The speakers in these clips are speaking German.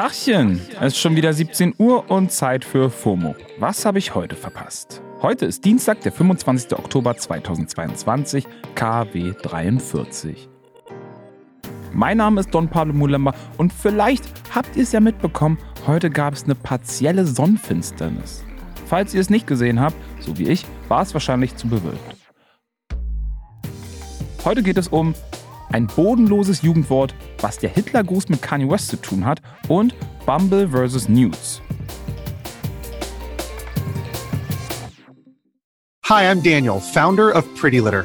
Tachchen, es ist schon wieder 17 Uhr und Zeit für FOMO. Was habe ich heute verpasst? Heute ist Dienstag, der 25. Oktober 2022, KW 43. Mein Name ist Don Pablo Mulemba und vielleicht habt ihr es ja mitbekommen, heute gab es eine partielle Sonnenfinsternis. Falls ihr es nicht gesehen habt, so wie ich, war es wahrscheinlich zu bewölkt. Heute geht es um ein bodenloses Jugendwort, was der Hitlergruß mit Kanye West zu tun hat und Bumble vs. News. Hi, I'm Daniel, founder of Pretty Litter.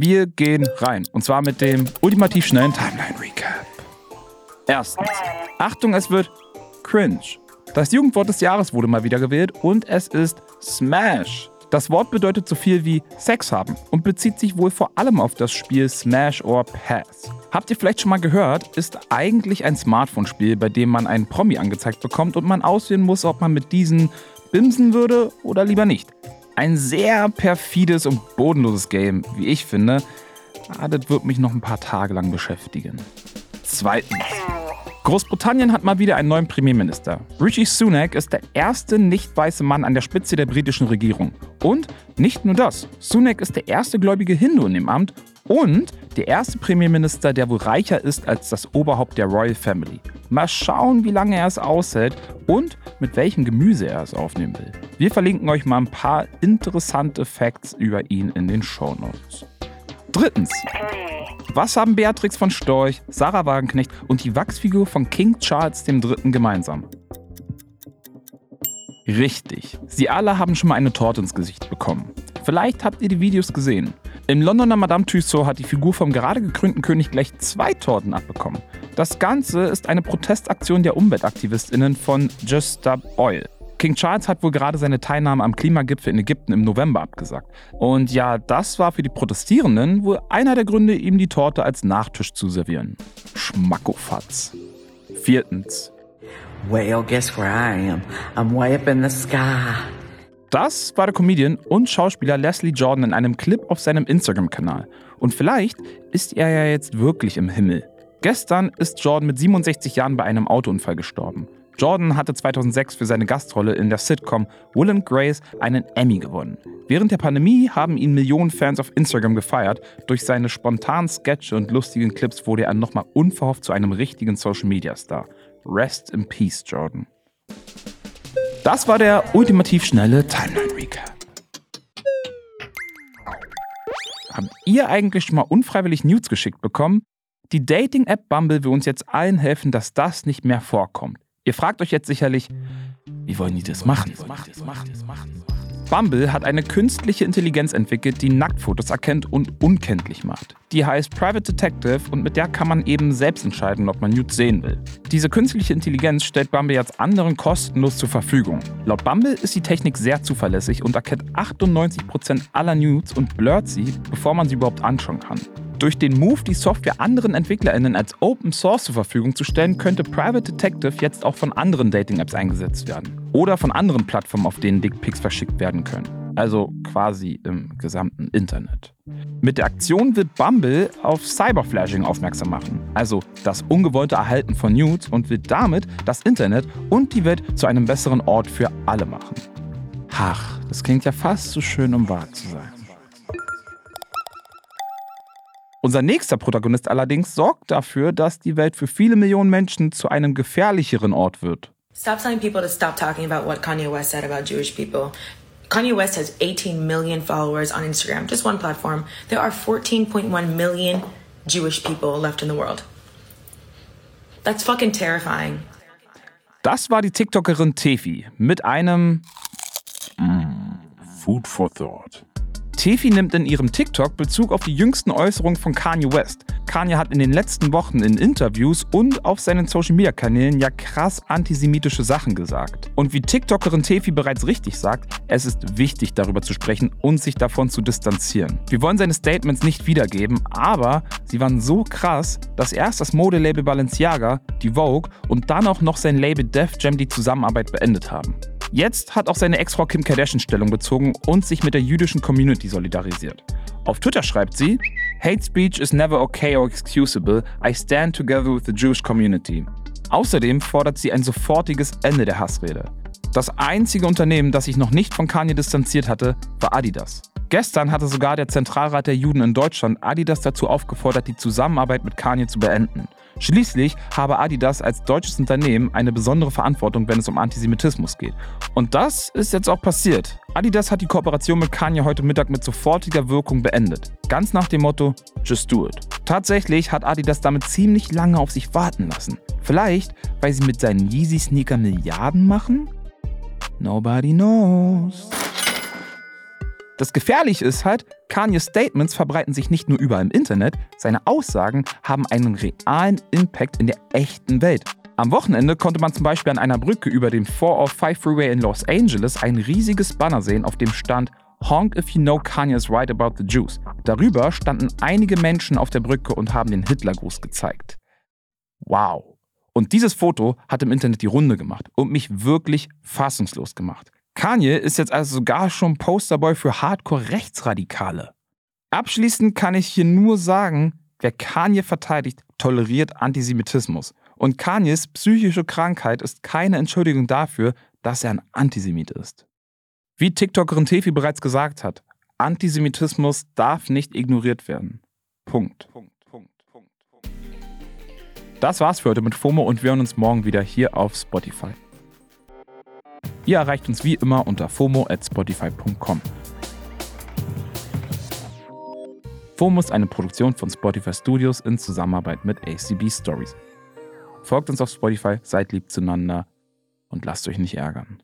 Wir gehen rein. Und zwar mit dem ultimativ schnellen Timeline Recap. Erstens. Achtung, es wird cringe. Das Jugendwort des Jahres wurde mal wieder gewählt und es ist Smash. Das Wort bedeutet so viel wie Sex haben und bezieht sich wohl vor allem auf das Spiel Smash or Pass. Habt ihr vielleicht schon mal gehört, ist eigentlich ein Smartphone-Spiel, bei dem man einen Promi angezeigt bekommt und man auswählen muss, ob man mit diesen bimsen würde oder lieber nicht. Ein sehr perfides und bodenloses Game, wie ich finde. Ah, das wird mich noch ein paar Tage lang beschäftigen. Zweitens. Großbritannien hat mal wieder einen neuen Premierminister. Rishi Sunak ist der erste nicht weiße Mann an der Spitze der britischen Regierung. Und nicht nur das. Sunak ist der erste gläubige Hindu in dem Amt und der erste Premierminister, der wohl reicher ist als das Oberhaupt der Royal Family. Mal schauen, wie lange er es aushält und mit welchem Gemüse er es aufnehmen will. Wir verlinken euch mal ein paar interessante Facts über ihn in den Show Notes. Drittens. Was haben Beatrix von Storch, Sarah Wagenknecht und die Wachsfigur von King Charles III. gemeinsam? Richtig. Sie alle haben schon mal eine Torte ins Gesicht bekommen. Vielleicht habt ihr die Videos gesehen. Im Londoner Madame Tussauds hat die Figur vom gerade gekrönten König gleich zwei Torten abbekommen. Das Ganze ist eine Protestaktion der UmweltaktivistInnen von Just Stop Oil. King Charles hat wohl gerade seine Teilnahme am Klimagipfel in Ägypten im November abgesagt. Und ja, das war für die Protestierenden wohl einer der Gründe, ihm die Torte als Nachtisch zu servieren. Schmackofatz. Viertens. Well, guess where I am? I'm way up in the sky. Das war der Comedian und Schauspieler Leslie Jordan in einem Clip auf seinem Instagram-Kanal. Und vielleicht ist er ja jetzt wirklich im Himmel. Gestern ist Jordan mit 67 Jahren bei einem Autounfall gestorben. Jordan hatte 2006 für seine Gastrolle in der Sitcom Will and Grace einen Emmy gewonnen. Während der Pandemie haben ihn Millionen Fans auf Instagram gefeiert. Durch seine spontanen Sketche und lustigen Clips wurde er nochmal unverhofft zu einem richtigen Social-Media-Star. Rest in Peace, Jordan. Das war der ultimativ schnelle Timeline Recap. Habt ihr eigentlich schon mal unfreiwillig Nudes geschickt bekommen? Die Dating-App Bumble will uns jetzt allen helfen, dass das nicht mehr vorkommt. Ihr fragt euch jetzt sicherlich, wie wollen die das machen? Bumble hat eine künstliche Intelligenz entwickelt, die Nacktfotos erkennt und unkenntlich macht. Die heißt Private Detective und mit der kann man eben selbst entscheiden, ob man Nudes sehen will. Diese künstliche Intelligenz stellt Bumble jetzt anderen kostenlos zur Verfügung. Laut Bumble ist die Technik sehr zuverlässig und erkennt 98% aller Nudes und blurrt sie, bevor man sie überhaupt anschauen kann. Durch den Move, die Software anderen EntwicklerInnen als Open Source zur Verfügung zu stellen, könnte Private Detective jetzt auch von anderen Dating-Apps eingesetzt werden. Oder von anderen Plattformen, auf denen Dickpics verschickt werden können. Also quasi im gesamten Internet. Mit der Aktion will Bumble auf Cyberflashing aufmerksam machen, also das ungewollte Erhalten von Nudes und will damit das Internet und die Welt zu einem besseren Ort für alle machen. Ach, das klingt ja fast zu schön, um wahr zu sein. Unser nächster Protagonist allerdings sorgt dafür, dass die Welt für viele Millionen Menschen zu einem gefährlicheren Ort wird. Stop telling people to stop talking about what Kanye West said about Jewish people. Kanye West has 18 million followers on Instagram, just one platform. There are 14.1 million Jewish people left in the world. That's fucking terrifying. Das war die TikTokerin Tefi mit einem mm, Food for Thought. Tefi nimmt in ihrem TikTok Bezug auf die jüngsten Äußerungen von Kanye West. Kanye hat in den letzten Wochen in Interviews und auf seinen Social-Media-Kanälen ja krass antisemitische Sachen gesagt. Und wie TikTokerin Tefi bereits richtig sagt, es ist wichtig darüber zu sprechen und sich davon zu distanzieren. Wir wollen seine Statements nicht wiedergeben, aber sie waren so krass, dass erst das Modelabel Balenciaga, die Vogue und dann auch noch sein Label Def Jam die Zusammenarbeit beendet haben. Jetzt hat auch seine Ex-Frau Kim Kardashian Stellung bezogen und sich mit der jüdischen Community solidarisiert. Auf Twitter schreibt sie, Hate speech is never okay or excusable. I stand together with the Jewish community. Außerdem fordert sie ein sofortiges Ende der Hassrede. Das einzige Unternehmen, das sich noch nicht von Kanye distanziert hatte, war Adidas. Gestern hatte sogar der Zentralrat der Juden in Deutschland Adidas dazu aufgefordert, die Zusammenarbeit mit Kanye zu beenden. Schließlich habe Adidas als deutsches Unternehmen eine besondere Verantwortung, wenn es um Antisemitismus geht. Und das ist jetzt auch passiert. Adidas hat die Kooperation mit Kanye heute Mittag mit sofortiger Wirkung beendet. Ganz nach dem Motto, just do it. Tatsächlich hat Adidas damit ziemlich lange auf sich warten lassen. Vielleicht, weil sie mit seinen Yeezy-Sneaker Milliarden machen? Nobody knows. Das Gefährliche ist halt, Kanye's Statements verbreiten sich nicht nur überall im Internet, seine Aussagen haben einen realen Impact in der echten Welt. Am Wochenende konnte man zum Beispiel an einer Brücke über den 405 Freeway in Los Angeles ein riesiges Banner sehen, auf dem stand Honk if you know Kanye's right about the Jews. Darüber standen einige Menschen auf der Brücke und haben den Hitlergruß gezeigt. Wow. Und dieses Foto hat im Internet die Runde gemacht und mich wirklich fassungslos gemacht. Kanye ist jetzt also sogar schon Posterboy für Hardcore-Rechtsradikale. Abschließend kann ich hier nur sagen, wer Kanye verteidigt, toleriert Antisemitismus. Und Kanyes psychische Krankheit ist keine Entschuldigung dafür, dass er ein Antisemit ist. Wie TikTokerin Tefi bereits gesagt hat, Antisemitismus darf nicht ignoriert werden. Punkt. Das war's für heute mit FOMO und wir hören uns morgen wieder hier auf Spotify. Ihr erreicht uns wie immer unter FOMO at Spotify.com. FOMO ist eine Produktion von Spotify Studios in Zusammenarbeit mit ACB Stories. Folgt uns auf Spotify, seid lieb zueinander und lasst euch nicht ärgern.